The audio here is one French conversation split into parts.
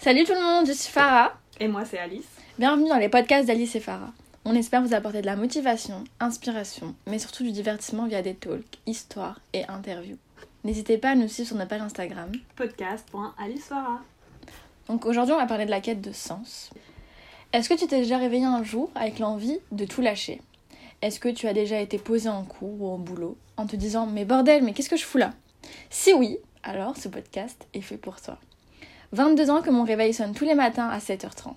Salut tout le monde, je suis Farah. Et moi, c'est Alice. Bienvenue dans les podcasts d'Alice et Farah. On espère vous apporter de la motivation, inspiration, mais surtout du divertissement via des talks, histoires et interviews. N'hésitez pas à nous suivre sur notre page Instagram. Podcast.alicefara. Donc aujourd'hui, on va parler de la quête de sens. Est-ce que tu t'es déjà réveillé un jour avec l'envie de tout lâcher? Est-ce que tu as déjà été posé en cours ou au boulot en te disant Mais bordel, mais qu'est-ce que je fous là? Si oui, alors ce podcast est fait pour toi. 22 ans que mon réveil sonne tous les matins à 7h30.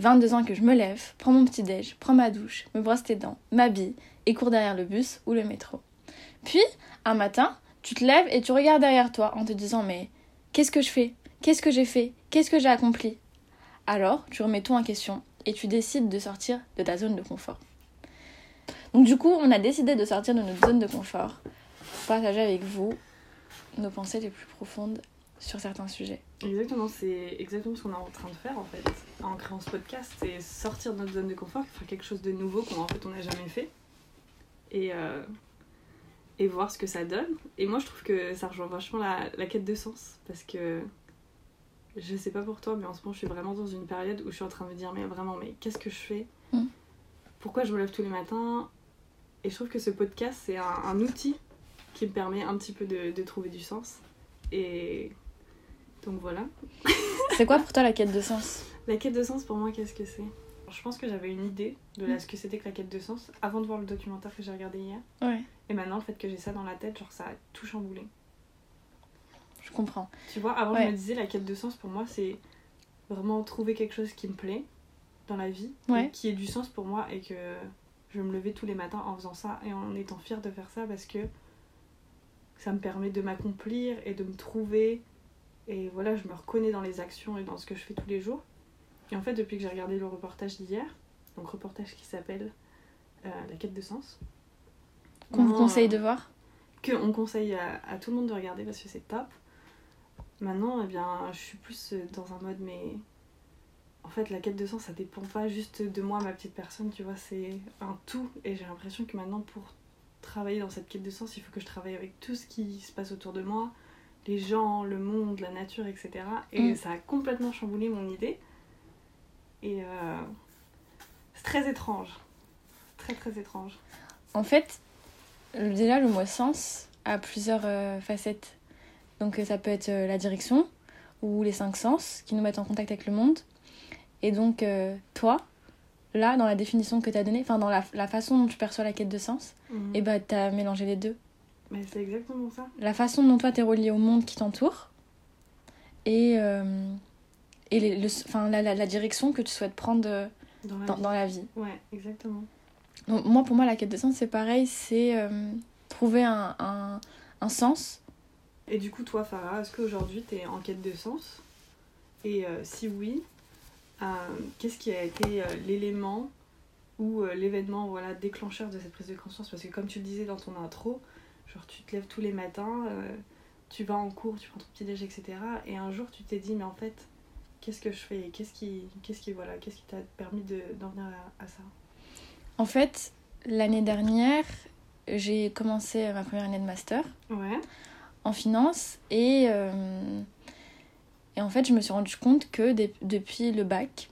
22 ans que je me lève, prends mon petit déj, prends ma douche, me brosse les dents, m'habille et cours derrière le bus ou le métro. Puis, un matin, tu te lèves et tu regardes derrière toi en te disant mais qu'est-ce que je fais? Qu'est-ce que j'ai fait? Qu'est-ce que j'ai accompli? Alors, tu remets tout en question et tu décides de sortir de ta zone de confort. Donc du coup, on a décidé de sortir de notre zone de confort pour partager avec vous nos pensées les plus profondes sur certains sujets. Exactement, c'est exactement ce qu'on est en train de faire en fait en créant ce podcast, c'est sortir de notre zone de confort, faire quelque chose de nouveau qu'on en fait on n'a jamais fait et, euh, et voir ce que ça donne. Et moi je trouve que ça rejoint vachement la, la quête de sens parce que je sais pas pour toi, mais en ce moment je suis vraiment dans une période où je suis en train de me dire mais vraiment mais qu'est-ce que je fais? Mm. Pourquoi je me lève tous les matins? Et je trouve que ce podcast c'est un, un outil qui me permet un petit peu de, de trouver du sens. Et donc voilà. C'est quoi pour toi la quête de sens La quête de sens pour moi, qu'est-ce que c'est? Je pense que j'avais une idée de la- ce que c'était que la quête de sens avant de voir le documentaire que j'ai regardé hier. Ouais, Et maintenant, le fait que j'ai ça dans la tête, genre ça a tout chamboulé. je comprends. Tu vois, avant Ouais. je me disais la quête de sens pour moi, c'est vraiment trouver quelque chose qui me plaît dans la vie, Ouais. et qui ait du sens pour moi et que je me levais tous les matins en faisant ça et en étant fière de faire ça parce que ça me permet de m'accomplir et de me trouver. Et voilà, je me reconnais dans les actions et dans ce que je fais tous les jours. Et en fait, depuis que j'ai regardé le reportage d'hier, donc reportage qui s'appelle euh, La quête de sens, Qu'on vous conseille euh, de voir? que on conseille à, à tout le monde de regarder parce que c'est top. Maintenant, eh bien, je suis plus euh, dans un mode, mais en fait, la quête de sens, ça dépend pas juste de moi, ma petite personne, tu vois, c'est un tout. Et j'ai l'impression que maintenant, pour travailler dans cette quête de sens, il faut que je travaille avec tout ce qui se passe autour de moi, les gens, le monde, la nature, etc. Et Mm. ça a complètement chamboulé mon idée. Et euh, c'est très étrange. Très, très étrange. En fait, déjà le mot sens a plusieurs euh, facettes. Donc euh, ça peut être euh, la direction ou les cinq sens qui nous mettent en contact avec le monde. Et donc toi, là, dans la définition que tu as donnée, enfin dans la, la façon dont tu perçois la quête de sens, Mhm. et bah tu as mélangé les deux. Mais c'est exactement ça. La façon dont toi tu es relié au monde qui t'entoure et, euh, et les- le, enfin, la, la, la direction que tu souhaites prendre euh, Dans la dans, la vie. Ouais, exactement. Donc, moi, pour moi, la quête de sens, c'est pareil, c'est euh, trouver un, un, un sens. Et du coup, toi, Farah, est-ce qu'aujourd'hui, tu es en quête de sens? Et euh, si oui, qu'est-ce qui a été l'élément ou l'événement voilà, déclencheur de cette prise de conscience? Parce que comme tu le disais dans ton intro, genre tu te lèves tous les matins, euh, tu vas en cours, tu prends ton petit déj, etc. Et un jour, tu t'es dit, mais en fait, qu'est-ce que je fais? Qu'est-ce qui, qu'est-ce qui, voilà, qu'est-ce qui t'a permis de- d'en venir à, à ça? En fait, l'année dernière, j'ai commencé ma première année de master Ouais. en finance et, euh, et en fait, je me suis rendu compte que depuis le bac,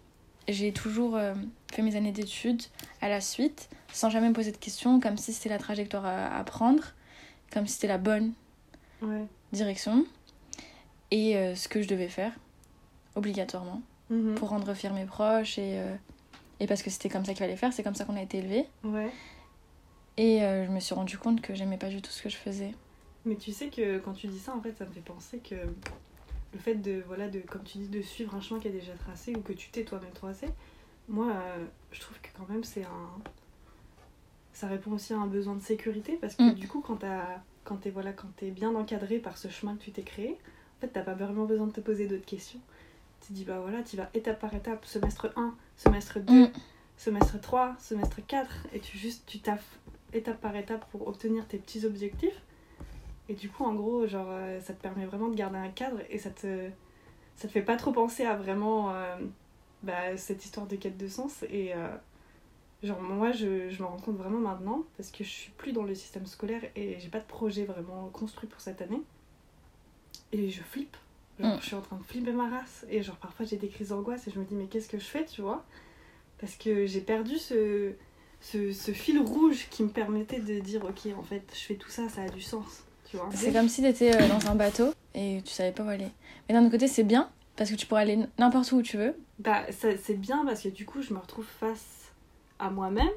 j'ai toujours euh, fait mes années d'études à la suite sans jamais me poser de questions, comme si c'était la trajectoire à, à prendre, comme si c'était la bonne Ouais. direction et euh, ce que je devais faire obligatoirement. Mhm. pour rendre fiers mes proches et, euh, et parce que c'était comme ça qu'il fallait faire, c'est comme ça qu'on a été. Ouais. Et euh, je me suis rendu compte que j'aimais pas du tout ce que je faisais. Mais tu sais que quand tu dis ça, en fait, ça me fait penser que le fait de, voilà, de, comme tu dis, de suivre un chemin qui est déjà tracé ou que tu t'es toi-même tracé, moi, je trouve que quand même, c'est un. Ça répond aussi à un besoin de sécurité parce que Mm. du coup, quand t'as- quand t'es voilà, quand t'es bien encadré par ce chemin que tu t'es créé, en fait, t'as pas vraiment besoin de te poser d'autres questions. Tu te dis, bah voilà, tu vas étape par étape, semestre 1, semestre 2, Mm. semestre 3, semestre 4, et tu juste, tu taffes étape par étape pour obtenir tes petits objectifs. Et du coup, en gros, genre, euh, ça te permet vraiment de garder un cadre et ça te, ça te fait pas trop penser à vraiment euh, bah, cette histoire de quête de sens. Et euh, genre, moi, je, je me rends compte vraiment maintenant parce que je suis plus dans le système scolaire et j'ai pas de projet vraiment construit pour cette année. Et je flippe Genre, Mm. je suis en train de flipper ma race. Et genre, parfois, j'ai des crises d'angoisse et je me dis, mais qu'est-ce que je fais, tu vois? Parce que j'ai perdu ce, ce, ce fil rouge qui me permettait de dire, ok, en fait, je fais tout ça, ça a du sens, tu vois? C'est comme si t'étais euh, dans un bateau et tu savais pas où aller. Mais d'un autre côté, c'est bien parce que tu pourrais aller n'importe où tu veux. Bah, c'est bien parce que du coup, je me retrouve face à moi-même.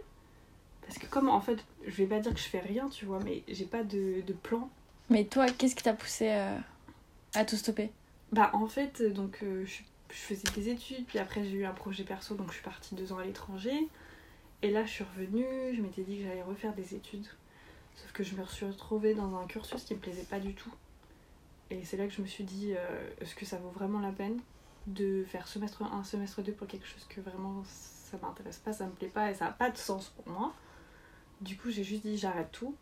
Parce que comme, en fait, je vais pas dire que je fais rien, tu vois, mais j'ai pas de, de plan. Mais toi, qu'est-ce qui t'a poussé euh, à tout stopper? Bah, en fait, euh, donc, euh, je, je faisais des études, puis après, j'ai eu un projet perso, donc je suis partie deux ans à l'étranger. Et là, je suis revenue, je m'étais dit que j'allais refaire des études. Sauf que je me suis retrouvée dans un cursus qui me plaisait pas du tout. Et c'est là que je me suis dit, euh, est-ce que ça vaut vraiment la peine de faire semestre 1, semestre 2 pour quelque chose que vraiment ça m'intéresse pas, ça me plaît pas et ça a pas de sens pour moi. Du coup, j'ai juste dit j'arrête tout.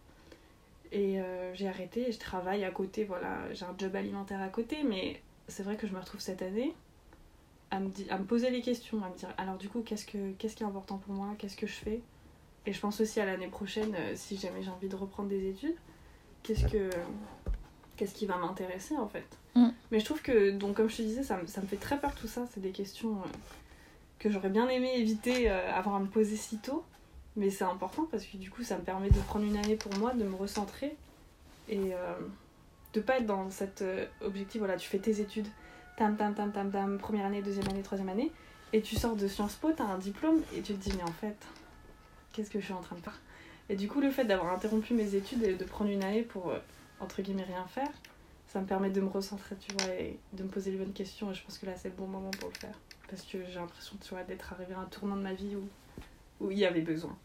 Et euh, j'ai arrêté et je travaille à côté, voilà, j'ai un job alimentaire à côté, mais c'est vrai que je me retrouve cette année à me, di- à me poser les questions, à me dire alors du coup qu'est-ce, que, qu'est-ce qui est important pour moi, qu'est-ce que je fais? Et je pense aussi à l'année prochaine, euh, si jamais j'ai envie de reprendre des études, qu'est-ce, que, qu'est-ce qui va m'intéresser en fait? Mm. Mais je trouve que, donc comme je te disais, ça, me- ça me fait très peur tout ça, c'est des questions euh, que j'aurais bien aimé éviter, euh, avoir à me poser si tôt. Mais c'est important parce que du coup ça me permet de prendre une année pour moi, de me recentrer et euh, de pas être dans cet euh, objectif, voilà, tu fais tes études, tam tam tam tam tam, première année, deuxième année, troisième année, et tu sors de Sciences Po, t'as un diplôme, et tu te dis mais en fait, qu'est-ce que je suis en train de faire? Et du coup le fait d'avoir interrompu mes études et de prendre une année pour, euh, entre guillemets, rien faire, ça me permet de me recentrer, tu vois, et de me poser les bonnes questions, et je pense que là c'est le bon moment pour le faire. Parce que j'ai l'impression, tu vois, d'être arrivé à un tournant de ma vie où, où il y avait besoin.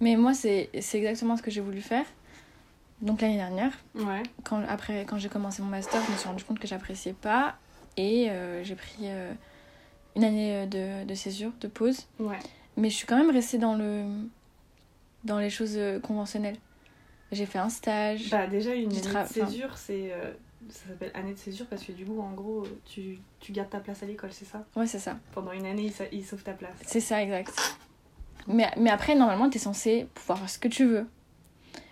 Mais moi, c'est exactement ce que j'ai voulu faire. Donc l'année dernière, Ouais. quand, après, quand j'ai commencé mon master, je me suis rendu compte que j'appréciais pas. Et euh, j'ai pris euh, une année euh, de, de césure, de pause. Ouais. Mais je suis quand même restée dans, le, dans les choses conventionnelles. J'ai fait un stage. Bah déjà une année de césure, c'est euh, ça s'appelle année de césure parce que du coup en gros tu, tu gardes ta place à l'école, c'est ça? Ouais, c'est ça. Pendant une année, ils, sa- ils sauvent ta place. C'est ça, exact. Mais, mais après, normalement, t'es censé pouvoir faire ce que tu veux.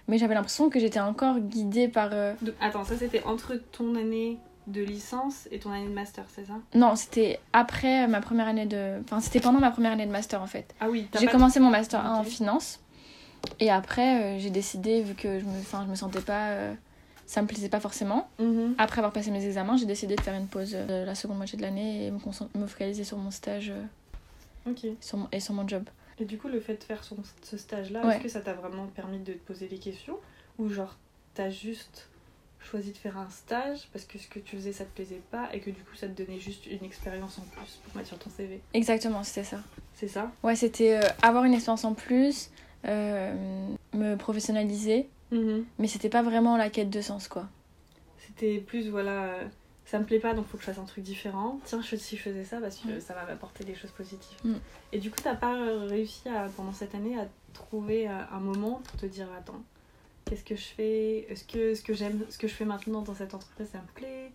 Mais j'avais l'impression que j'étais encore guidée par... euh, Donc, attends, ça c'était entre ton année de licence et ton année de master, c'est ça? Non, c'était après ma première année de... Enfin, c'était pendant ma première année de master, en fait. Ah oui, J'ai commencé mon master 1 en finance. Et après, euh, j'ai décidé, vu que je me, enfin, je me sentais pas... euh, ça me plaisait pas forcément. Mhm. Après avoir passé mes examens, j'ai décidé de faire une pause euh, de la seconde moitié de l'année et me, me focaliser sur mon stage euh, Ok. sur mon- et sur mon job. Et du coup, le fait de faire son- ce stage-là, Ouais. est-ce que ça t'a vraiment permis de te poser des questions Ou genre, t'as juste choisi de faire un stage parce que ce que tu faisais ça te plaisait pas et que du coup ça te donnait juste une expérience en plus pour mettre sur ton CV Exactement, c'était ça. C'est ça? Ouais, c'était euh, avoir une expérience en plus, euh, me professionnaliser, mais c'était pas vraiment la quête de sens, quoi. C'était plus, voilà, euh, ça me plaît pas donc faut que je fasse un truc différent. Tiens, je, si je faisais ça parce que Mm. ça va m'apporter des choses positives. Mm. Et du coup, t'as pas réussi à, pendant cette année à trouver euh, un moment pour te dire attends, qu'est-ce que je fais? Est-ce que ce que j'aime, ce que je fais maintenant dans cette entreprise, ça me plaît?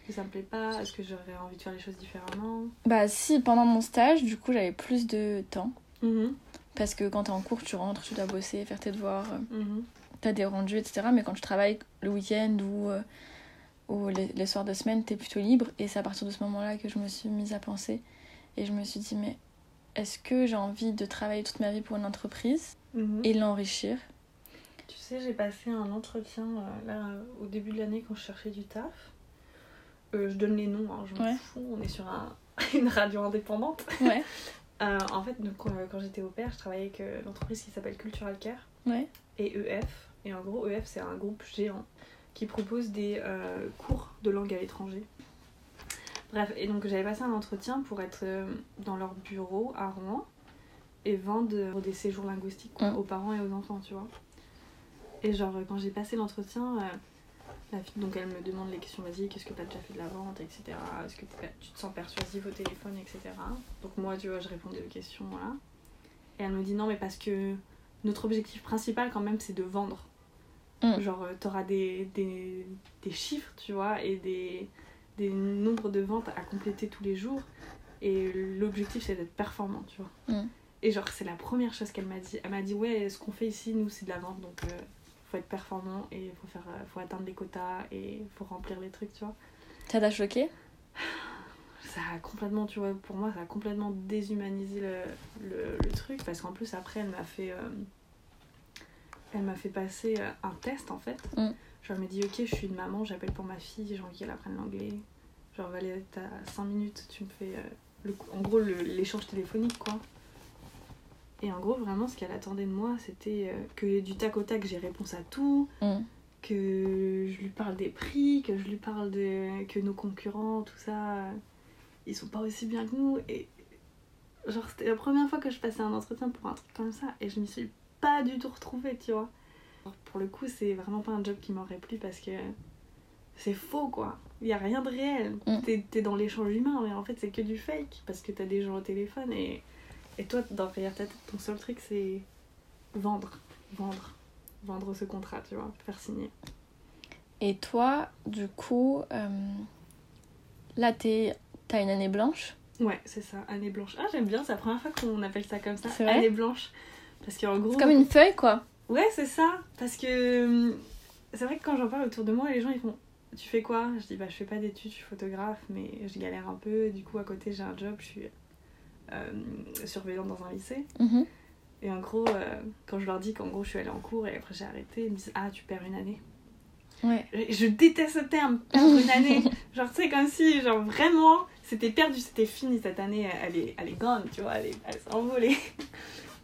Est-ce que ça me plaît pas? Est-ce que j'aurais envie de faire les choses différemment? Bah, si, pendant mon stage, du coup, j'avais plus de temps. Mhm, Parce que quand t'es en cours, tu rentres, tu dois bosser, faire tes devoirs, mhm. T'as des rendus, etc. Mais quand tu travailles le week-end ou, euh, ou les, les soirs de semaine, t'es plutôt libre. Et c'est à partir de ce moment-là que je me suis mise à penser. Et je me suis dit, mais est-ce que j'ai envie de travailler toute ma vie pour une entreprise Mhm. et l'enrichir? Tu sais, j'ai passé un entretien euh, là au début de l'année quand je cherchais du taf. Euh, je donne les noms, hein, je m'en Ouais. fous, on est sur un- une radio indépendante. Ouais, Euh, en fait, donc, quand, j'étais au père, je travaillais avec l'entreprise qui s'appelle Cultural Care ouais. et EF. Et en gros, EF, c'est un groupe géant qui propose des euh, cours de langue à l'étranger. Bref, et donc j'avais passé un entretien pour être euh, dans leur bureau à Rouen et vendre des séjours linguistiques quoi, Mm. aux parents et aux enfants, tu vois. Et genre, euh, quand j'ai passé l'entretien, euh, la fille, donc elle me demande les questions, vas-y, qu'est-ce que t'as déjà fait de la vente, etc. Est-ce que tu te sens persuasif au téléphone, etc. Donc moi, tu vois, je répondais aux questions, voilà. Et elle me dit non, mais parce que notre objectif principal, quand même, c'est de vendre. Mm. Genre, euh, t'auras des, des, des chiffres, tu vois, et des, des nombres de ventes à compléter tous les jours. Et l'objectif, c'est d'être performant, tu vois. Mm. Et genre, c'est la première chose qu'elle m'a dit. Elle m'a dit, ouais, ce qu'on fait ici, nous, c'est de la vente, donc euh, faut être performant et faut, faire, euh, faut atteindre les quotas et faut remplir les trucs, tu vois. Ça t'a choqué? Ça a complètement, tu vois, pour moi, ça a complètement déshumanisé le, le, le truc parce qu'en plus, après, elle m'a fait, euh, elle m'a fait passer euh, un test en fait. Mm. Genre, elle m'a dit, ok, je suis une maman, j'appelle pour ma fille, j'ai envie qu'elle apprenne l'anglais. Genre, Valérie, t'as 5 minutes, tu me fais, euh, le, en gros, l'échange téléphonique, quoi. Et en gros, vraiment, ce qu'elle attendait de moi, c'était euh, que du tac au tac, j'ai réponse à tout, Mm. que je lui parle des prix, que je lui parle de que nos concurrents, tout ça, ils sont pas aussi bien que nous. Et genre, c'était la première fois que je passais un entretien pour un truc comme ça, et je m'y suis pas du tout retrouvée, tu vois. Alors, pour le coup, c'est vraiment pas un job qui m'aurait plu parce que c'est faux, quoi. Il y a rien de réel. Mm. T'es t'es dans l'échange humain, mais en fait, c'est que du fake parce que t'as des gens au téléphone et, et toi, dans derrière ta tête, ton seul truc, c'est vendre, vendre, vendre ce contrat, tu vois, faire signer. Et toi, du coup, euh, là, t'as une année blanche? Ouais, c'est ça, année blanche. Ah, j'aime bien, c'est la première fois qu'on appelle ça comme ça, année blanche. Parce qu'en gros. C'est comme une feuille, quoi. Ouais, c'est ça. Parce que hum, c'est vrai que quand j'en parle autour de moi, les gens ils font Tu fais quoi? Je dis Bah, je fais pas d'études, je suis photographe, mais je galère un peu. Du coup, à côté, j'ai un job, je suis euh, surveillante dans un lycée. Mhm. Et en gros, euh, quand je leur dis qu'en gros, je suis allée en cours et après j'ai arrêté, ils me disent Ah, tu perds une année. Ouais. Je je déteste ce terme, perdre une année. genre, tu sais, comme si, genre, vraiment, c'était perdu, c'était fini cette année, elle est, elle est gone, tu vois, elle, est- elle s'est envolée.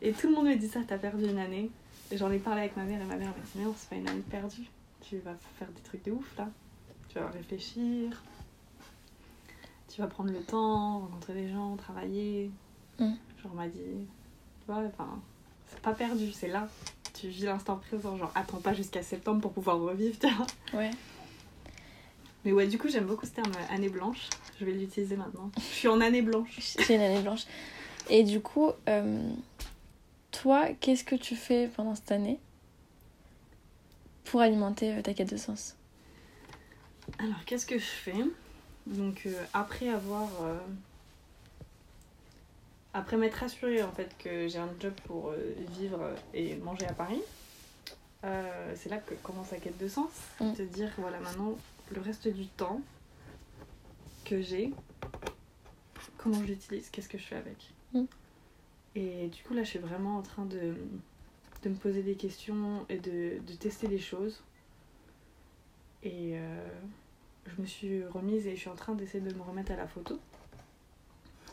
Et tout le monde me dit ça, t'as perdu une année. Et j'en ai parlé avec ma mère et ma mère m'a dit Mais non, c'est pas une année perdue. Tu vas faire des trucs de ouf là. Tu vas réfléchir. Tu vas prendre le temps, rencontrer des gens, travailler. Mm. Genre, m'a dit Tu vois, enfin, c'est pas perdu, c'est là. Tu vis l'instant présent, genre, attends pas jusqu'à septembre pour pouvoir revivre, tu vois. Ouais. Mais ouais, du coup, j'aime beaucoup ce terme année blanche. Je vais l'utiliser maintenant. Je suis en année blanche. J'ai une année blanche. Et du coup, euh, toi, qu'est-ce que tu fais pendant cette année pour alimenter euh, ta quête de sens? Alors, qu'est-ce que je fais? Donc, euh, après avoir. euh, Après m'être assurée en fait que j'ai un job pour euh, vivre et manger à Paris, c'est là que commence la quête de sens. Mm. Te dire, voilà, maintenant, le reste du temps que j'ai, comment je l'utilise, qu'est-ce que je fais avec? Mm. Et du coup, là, je suis vraiment en train de, de me poser des questions et de, de tester des choses. Et euh, je me suis remise et je suis en train d'essayer de me remettre à la photo.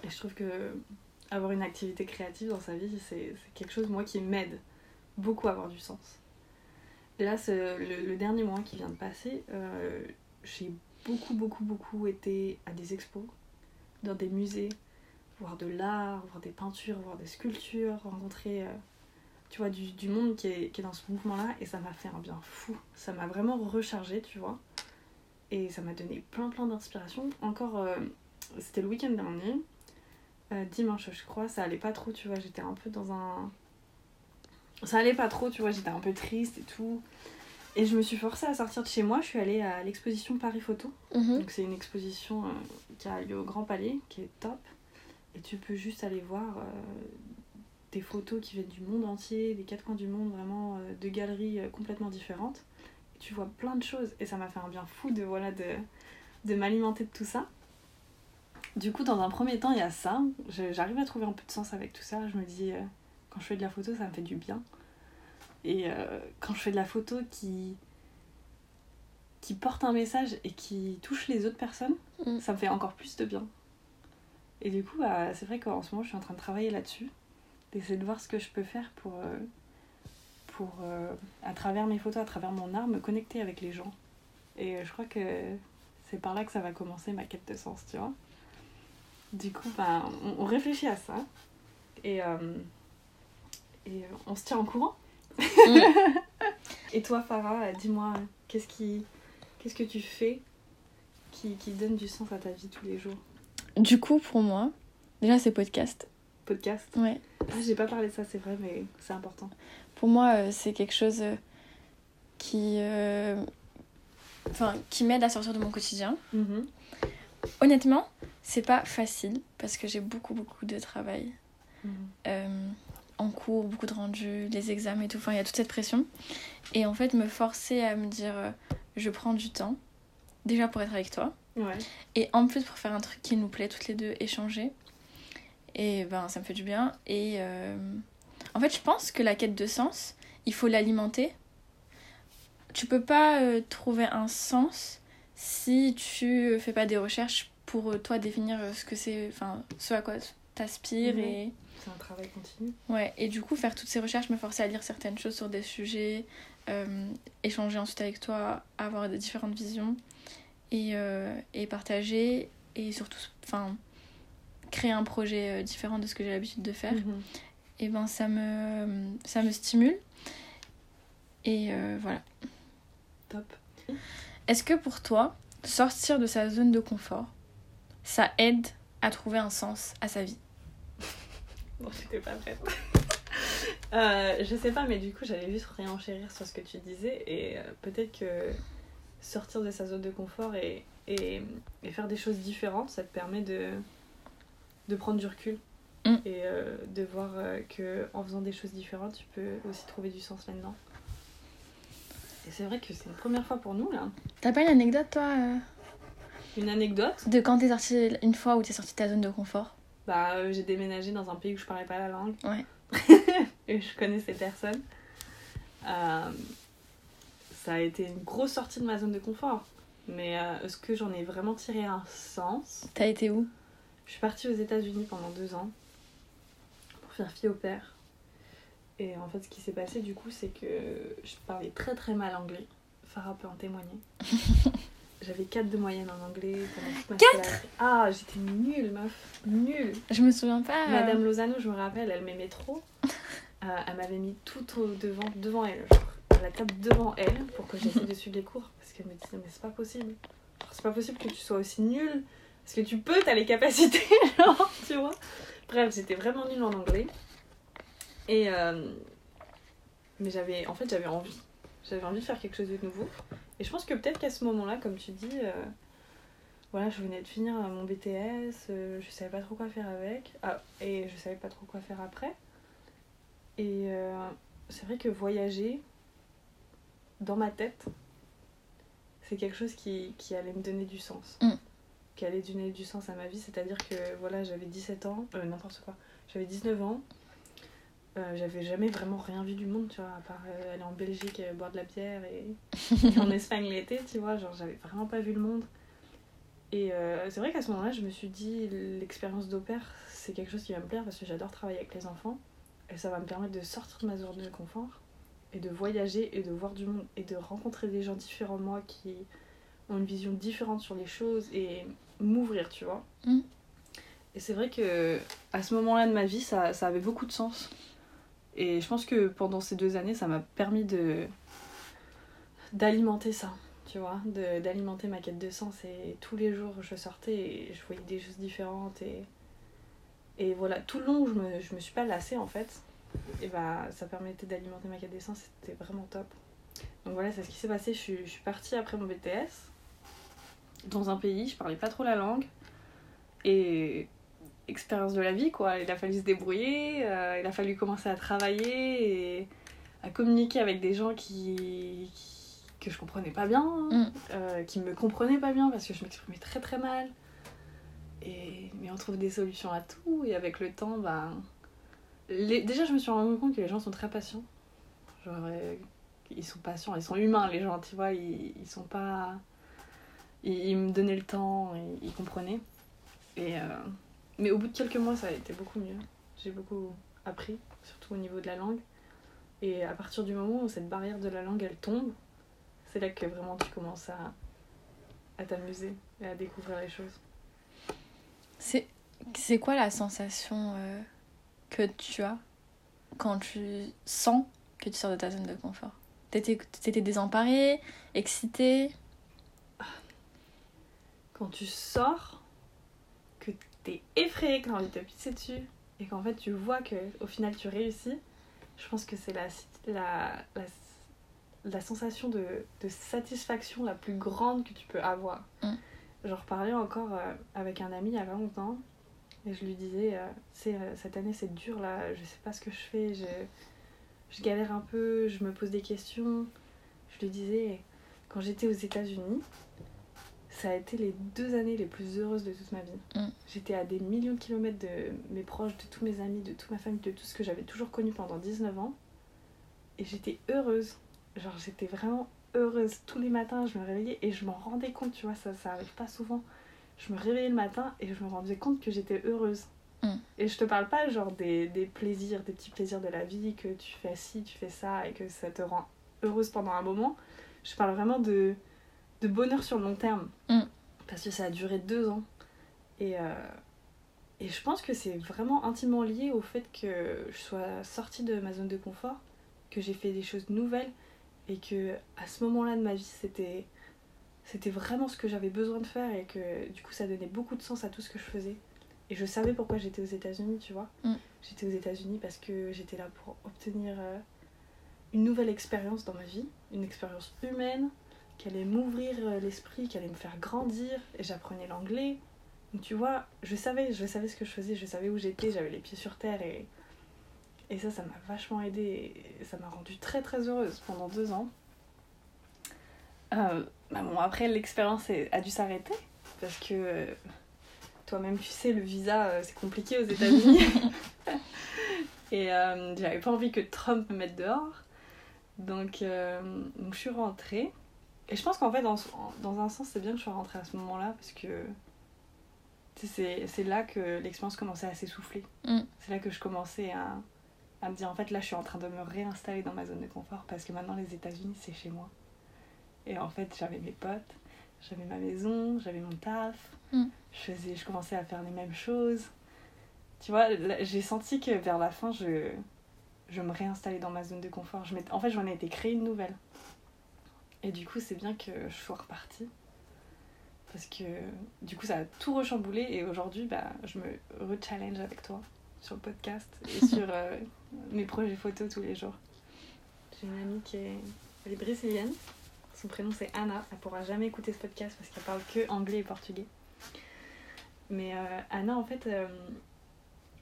Et je trouve que avoir une activité créative dans sa vie, c'est quelque chose, moi, qui m'aide beaucoup à avoir du sens. Et là, le, le dernier mois qui vient de passer, euh, j'ai beaucoup, beaucoup, beaucoup été à des expos, dans des musées, voir de l'art, voir des peintures, voir des sculptures, rencontrer, euh, tu vois, du, du monde qui est, qui est dans ce mouvement-là. Et ça m'a fait un bien fou. Ça m'a vraiment rechargé, tu vois. Et ça m'a donné plein, plein d'inspiration. Encore, euh, c'était le week-end dernier. Euh, dimanche, je crois, ça allait pas trop, tu vois. J'étais un peu dans un. Ça allait pas trop, tu vois. J'étais un peu triste et tout. Et je me suis forcée à sortir de chez moi. Je suis allée à l'exposition Paris Photo. Mhm. Donc c'est une exposition euh, qui a lieu au Grand Palais, qui est top. Et tu peux juste aller voir euh, des photos qui viennent du monde entier, des quatre coins du monde, vraiment euh, de galeries euh, complètement différentes. Et tu vois plein de choses. Et ça m'a fait un bien fou de, voilà, de, de m'alimenter de tout ça. Du coup, dans un premier temps, il y a ça. J'arrive à trouver un peu de sens avec tout ça. Je me dis, quand je fais de la photo, ça me fait du bien. Et quand je fais de la photo qui, qui porte un message et qui touche les autres personnes, Mm. ça me fait encore plus de bien. Et du coup, bah, c'est vrai qu'en ce moment, je suis en train de travailler là-dessus, d'essayer de voir ce que je peux faire pour, euh, pour euh, à travers mes photos, à travers mon art, me connecter avec les gens. Et euh, je crois que c'est par là que ça va commencer ma quête de sens, tu vois. Du coup, bah, on, réfléchit à ça. Et, et on se tient en courant. Et toi, Farah, dis-moi, qu'est-ce qui, qu'est-ce que tu fais qui, qui donne du sens à ta vie tous les jours? Du coup, pour moi, déjà, c'est podcast. Podcast Ouais. Ah, j'ai pas parlé de ça, c'est vrai, mais c'est important. Pour moi, euh, c'est quelque chose euh, qui, euh, enfin, qui m'aide à sortir de mon quotidien. Mhm. Honnêtement, c'est pas facile parce que j'ai beaucoup, beaucoup de travail Mhm. euh, en cours, beaucoup de rendus, les examens et tout. Enfin, il y a toute cette pression. Et en fait, me forcer à me dire, je prends du temps, déjà pour être avec toi, Ouais. Et en plus, pour faire un truc qui nous plaît toutes les deux, échanger. Et ben, ça me fait du bien. Et euh, en fait, je pense que la quête de sens, il faut l'alimenter. Tu peux pas euh, trouver un sens si tu fais pas des recherches pour euh, toi définir ce que c'est, enfin, ce à quoi t'aspires Mhm. et. C'est un travail continu. Ouais, et du coup, faire toutes ces recherches me forçait à lire certaines choses sur des sujets, euh, échanger ensuite avec toi, avoir des différentes visions et, euh, et partager et surtout enfin, créer un projet euh, différent de ce que j'ai l'habitude de faire. Mhm. Et ben ça me, ça me stimule. Et euh, voilà. Top. Est-ce que pour toi, sortir de sa zone de confort, ça aide à trouver un sens à sa vie? Bon, j'étais pas prête. Euh, je sais pas, mais du coup, j'allais juste réenchérir sur ce que tu disais. Et peut-être que sortir de sa zone de confort et, et, et faire des choses différentes, ça te permet de, de prendre du recul. Mm. Et euh, de voir euh, que en faisant des choses différentes, tu peux aussi trouver du sens là-dedans. Et c'est vrai que c'est une première fois pour nous, là. T'as pas une anecdote, toi, euh, Une anecdote? de quand t'es sorti une fois où t'es sorti de ta zone de confort? Bah, euh, j'ai déménagé dans un pays où je parlais pas la langue. Ouais. et je connaissais personne. Euh, ça a été une grosse sortie de ma zone de confort. Mais euh, est-ce que j'en ai vraiment tiré un sens? T'as été où? Je suis partie aux États-Unis pendant deux ans pour faire fille au père. Et en fait, ce qui s'est passé du coup, c'est que je parlais très très mal anglais. Farah peut en témoigner. J'avais 4 de moyenne en anglais pendant toute ma scolarité. Ah, j'étais nulle, meuf. Nulle. Je me souviens pas. Madame Lozano, je me rappelle, elle m'aimait trop. Euh, elle m'avait mis tout au devant, devant elle, genre, la table devant elle, pour que j'essaie de suivre les cours. Parce qu'elle me disait, mais c'est pas possible. C'est pas possible que tu sois aussi nulle. Parce que tu peux, t'as les capacités, genre, tu vois. Bref, j'étais vraiment nulle en anglais. Et. euh, Mais j'avais. En fait, j'avais envie. J'avais envie de faire quelque chose de nouveau. Et je pense que peut-être qu'à ce moment-là, comme tu dis. euh, voilà, je venais de finir euh, mon BTS, je savais pas trop quoi faire avec, ah, et je savais pas trop quoi faire après. Et c'est vrai que voyager, dans ma tête, c'est quelque chose qui, qui allait me donner du sens. Mm. Qui allait donner du sens à ma vie, c'est-à-dire que voilà, j'avais 17 ans, euh, n'importe quoi, j'avais 19 ans, euh, j'avais jamais vraiment rien vu du monde, tu vois, à part euh, aller en Belgique, boire de la bière et, et en Espagne l'été, tu vois, genre j'avais vraiment pas vu le monde. Et euh, c'est vrai qu'à ce moment-là, je me suis dit, l'expérience d'opère, c'est quelque chose qui va me plaire parce que j'adore travailler avec les enfants. Et ça va me permettre de sortir de ma zone de confort et de voyager et de voir du monde et de rencontrer des gens différents de moi qui ont une vision différente sur les choses et m'ouvrir, tu vois. Mm. Et c'est vrai que à ce moment-là de ma vie, ça, ça avait beaucoup de sens. Et je pense que pendant ces deux années, ça m'a permis de d'alimenter ça tu vois, de- d'alimenter ma quête de sens. Et tous les jours, je sortais et je voyais des choses différentes. Et, et voilà, tout le long je me, je me suis pas lassée, en fait, et bah, ça permettait d'alimenter ma quête. C'était vraiment top. Donc voilà, c'est ce qui s'est passé. Je suis, je suis partie après mon BTS dans un pays, je parlais pas trop la langue. Et expérience de la vie, quoi. Il a fallu se débrouiller, euh, il a fallu commencer à travailler et à communiquer avec des gens qui, qui- que je comprenais pas bien, Mm. euh, qui me comprenaient pas bien parce que je m'exprimais très très mal. Et, mais on trouve des solutions à tout et avec le temps, ben, déjà je me suis rendu compte que les gens sont très patients. Genre, euh, ils sont patients, ils sont humains les gens, tu vois, ils, ils sont pas... Ils, ils me donnaient le temps, ils comprenaient. Et, euh, mais au bout de quelques mois, ça a été beaucoup mieux. J'ai beaucoup appris, surtout au niveau de la langue. Et à partir du moment où cette barrière de la langue, elle tombe, c'est là que vraiment tu commences à, à t'amuser et à découvrir les choses. C'est c'est quoi la sensation euh, que tu as quand tu sens que tu sors de ta zone de confort T'étais t'étais désemparée, excitée Quand tu sors, que t'es effrayé, que t'as envie de te pisser dessus, et qu'en fait tu vois que au final tu réussis, je pense que c'est la, la, la, la sensation de, de satisfaction la plus grande que tu peux avoir. Mm. J'en reparlais encore euh, avec un ami il y a pas longtemps, et je lui disais, euh, c'est euh, cette année c'est dur là, je sais pas ce que je fais, je, je galère un peu, je me pose des questions. Je lui disais, quand j'étais aux États-Unis, ça a été les deux années les plus heureuses de toute ma vie. Mm. J'étais à des millions de kilomètres de mes proches, de tous mes amis, de toute ma famille, de tout ce que j'avais toujours connu pendant 19 ans. Et j'étais heureuse. Genre, j'étais vraiment heureuse. Tous les matins, je me réveillais et je m'en rendais compte, tu vois, ça, ça arrive pas souvent. Je me réveillais le matin et je me rendais compte que j'étais heureuse. Mm. Et je te parle pas, genre, des, des plaisirs, des petits plaisirs de la vie, que tu fais ci, tu fais ça et que ça te rend heureuse pendant un moment. Je parle vraiment de, de bonheur sur le long terme. Mm. Parce que ça a duré deux ans. Et, euh, et je pense que c'est vraiment intimement lié au fait que je sois sortie de ma zone de confort, que j'ai fait des choses nouvelles et que à ce moment-là de ma vie, c'était c'était vraiment ce que j'avais besoin de faire et que du coup ça donnait beaucoup de sens à tout ce que je faisais. Et je savais pourquoi j'étais aux États-Unis, tu vois. Mm. J'étais aux États-Unis parce que j'étais là pour obtenir euh, une nouvelle expérience dans ma vie, une expérience humaine qui allait m'ouvrir euh, l'esprit, qui allait me faire grandir. Et j'apprenais l'anglais. Donc tu vois, je savais, je savais ce que je faisais, je savais où j'étais, j'avais les pieds sur terre et, et ça, ça m'a vachement aidé et ça m'a rendue très très heureuse pendant deux ans. Euh, bah bon, après, l'expérience a dû s'arrêter parce que euh, toi-même, tu sais, le visa, euh, c'est compliqué aux États-Unis. et euh, j'avais pas envie que Trump me mette dehors. Donc, donc je suis rentrée. Et je pense qu'en fait, dans, dans un sens, c'est bien que je sois rentrée à ce moment-là parce que c'est là que l'expérience commençait à s'essouffler. Mm. C'est là que je commençais à, à me dire en fait, là, je suis en train de me réinstaller dans ma zone de confort parce que maintenant, les États-Unis, c'est chez moi. Et en fait, j'avais mes potes, j'avais ma maison, j'avais mon taf, Mm. je, faisais, je commençais à faire les mêmes choses. Tu vois, j'ai senti que vers la fin, je, je me réinstallais dans ma zone de confort. Je en fait, j'en ai été créée une nouvelle. Et du coup, c'est bien que je sois repartie. Parce que du coup, ça a tout rechamboulé. Et aujourd'hui, bah, je me re-challenge avec toi sur le podcast et sur euh, mes projets photos tous les jours. J'ai une amie qui est, elle est brésilienne. Son prénom c'est Anna. Elle pourra jamais écouter ce podcast parce qu'elle parle que anglais et portugais. Mais euh, Anna, en fait, euh,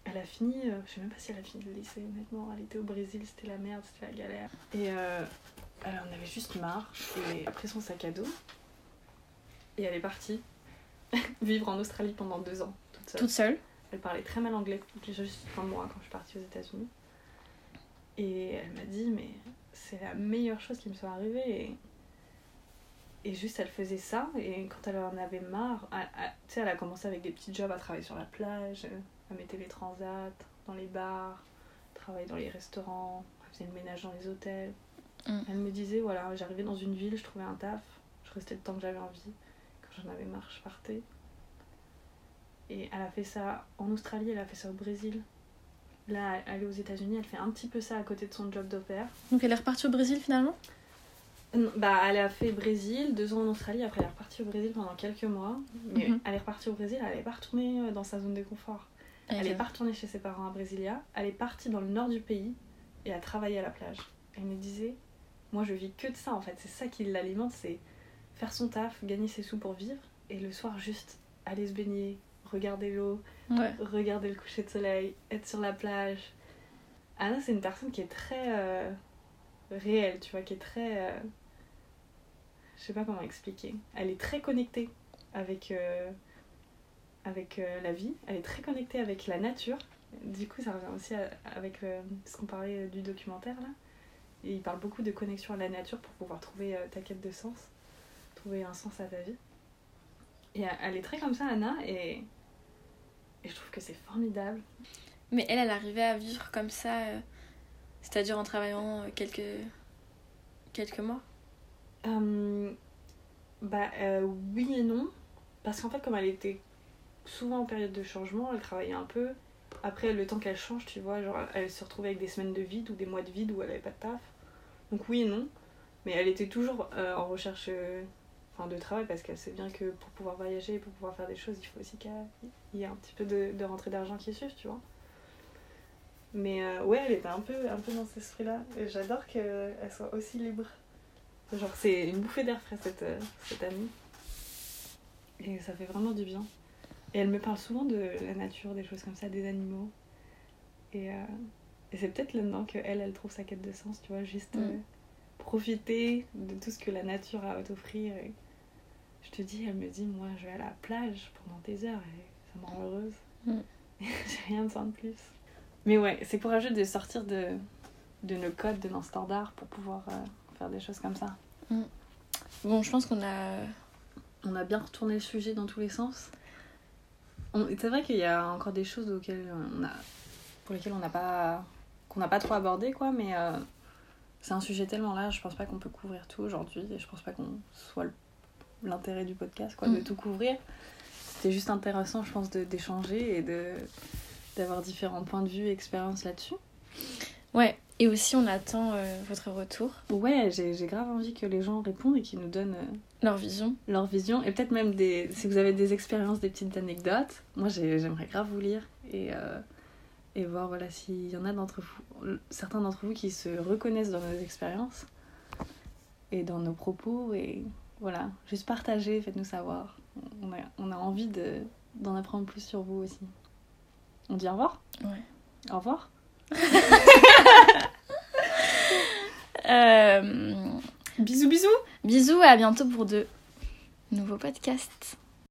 elle a fini, euh, je sais même pas si elle a fini le lycée, honnêtement. Elle était au Brésil, c'était la merde, c'était la galère. Et elle en avait juste marre. Et après son sac à dos. Et elle est partie vivre en Australie pendant deux ans, toute seule. Toute seule. Elle parlait très mal anglais, juste un mois quand je suis partie aux États-Unis. Et elle m'a dit, mais c'est la meilleure chose qui me soit arrivée. Et, et juste, elle faisait ça. Et quand elle en avait marre, tu sais, elle a commencé avec des petits jobs à travailler sur la plage. Elle mettait les transats dans les bars, travailler dans les restaurants, elle faisait le ménage dans les hôtels. Mm. Elle me disait, voilà, j'arrivais dans une ville, je trouvais un taf, je restais le temps que j'avais envie. Quand j'en avais marre, je partais. Et elle a fait ça en Australie, elle a fait ça au Brésil. Là, elle est aux États-Unis, elle fait un petit peu ça à côté de son job d'opère. Donc elle est repartie au Brésil finalement? Bah, elle a fait Brésil, deux ans en Australie, après elle est repartie au Brésil pendant quelques mois. Mais Mhm. elle est repartie au Brésil, elle n'est pas retournée euh, dans sa zone de confort. Elle est pas retournée chez ses parents à Brasilia, elle est partie dans le nord du pays et a travaillé à la plage. Elle me disait, moi je vis que de ça en fait, c'est ça qui l'alimente, c'est faire son taf, gagner ses sous pour vivre et le soir juste aller se baigner, regarder l'eau, Ouais. regarder le coucher de soleil, être sur la plage. Anna, c'est une personne qui est très euh, réelle, tu vois, qui est très. euh, je sais pas comment expliquer. Elle est très connectée avec, euh, avec euh, la vie, elle est très connectée avec la nature. Du coup, ça revient aussi avec euh, ce qu'on parlait du documentaire là. Il parle beaucoup de connexion à la nature pour pouvoir trouver ta quête de sens, trouver un sens à ta vie. Et elle est très comme ça, Anna, et, et je trouve que c'est formidable. Mais elle, elle arrivait à vivre comme ça, c'est-à-dire en travaillant quelques, quelques mois. Euh, bah euh, oui et non. Parce qu'en fait, comme elle était souvent en période de changement, elle travaillait un peu. Après, le temps qu'elle change, tu vois, genre, elle se retrouvait avec des semaines de vide ou des mois de vide où elle avait pas de taf. Donc oui et non. Mais elle était toujours euh, en recherche de travail parce qu'elle sait bien que pour pouvoir voyager, pour pouvoir faire des choses, il faut aussi qu'il y ait un petit peu de, rentrée d'argent qui suive, tu vois. Mais ouais, elle était un peu, un peu dans cet esprit-là. Et j'adore qu'elle soit aussi libre. Genre, c'est une bouffée d'air frais, cette, euh, cette amie. Et ça fait vraiment du bien. Et elle me parle souvent de la nature, des choses comme ça, des animaux. Et, euh, et c'est peut-être là-dedans qu'elle, elle trouve sa quête de sens, tu vois, juste Mm. euh, profiter de tout ce que la nature a à t'offrir et, Je te dis, elle me dit, moi, je vais à la plage pendant des heures et ça me rend heureuse. Mm. J'ai rien besoin de plus. Mais ouais, c'est courageux de sortir de, de nos codes, de nos standards pour pouvoir euh, faire des choses comme ça. Bon, je pense qu'on a. On a bien retourné le sujet dans tous les sens. On- C'est vrai qu'il y a encore des choses auxquelles on a, pour lesquelles on n'a pas, qu'on n'a pas trop abordé, quoi, mais euh, c'est un sujet tellement large, je pense pas qu'on peut couvrir tout aujourd'hui, et je pense pas qu'on soit l'intérêt du podcast, quoi, de Mm. tout couvrir. C'était juste intéressant, je pense, de- d'échanger et de d'avoir différents points de vue et expériences là-dessus. Ouais, et aussi on attend euh, votre retour, Ouais, j'ai j'ai grave envie que les gens répondent et qu'ils nous donnent euh, leur vision. leur vision. Et peut-être même des si vous avez des expériences des petites anecdotes. Moi j'ai- j'aimerais grave vous lire et euh, et voir voilà s'il y en a d'entre vous certains d'entre vous qui se reconnaissent dans nos expériences et dans nos propos. Et voilà juste partagez faites-nous savoir. On a, on a envie de d'en apprendre plus sur vous aussi. On dit au revoir? Ouais. au revoir? Euh, bisous bisous bisous et à bientôt pour de nouveaux podcasts.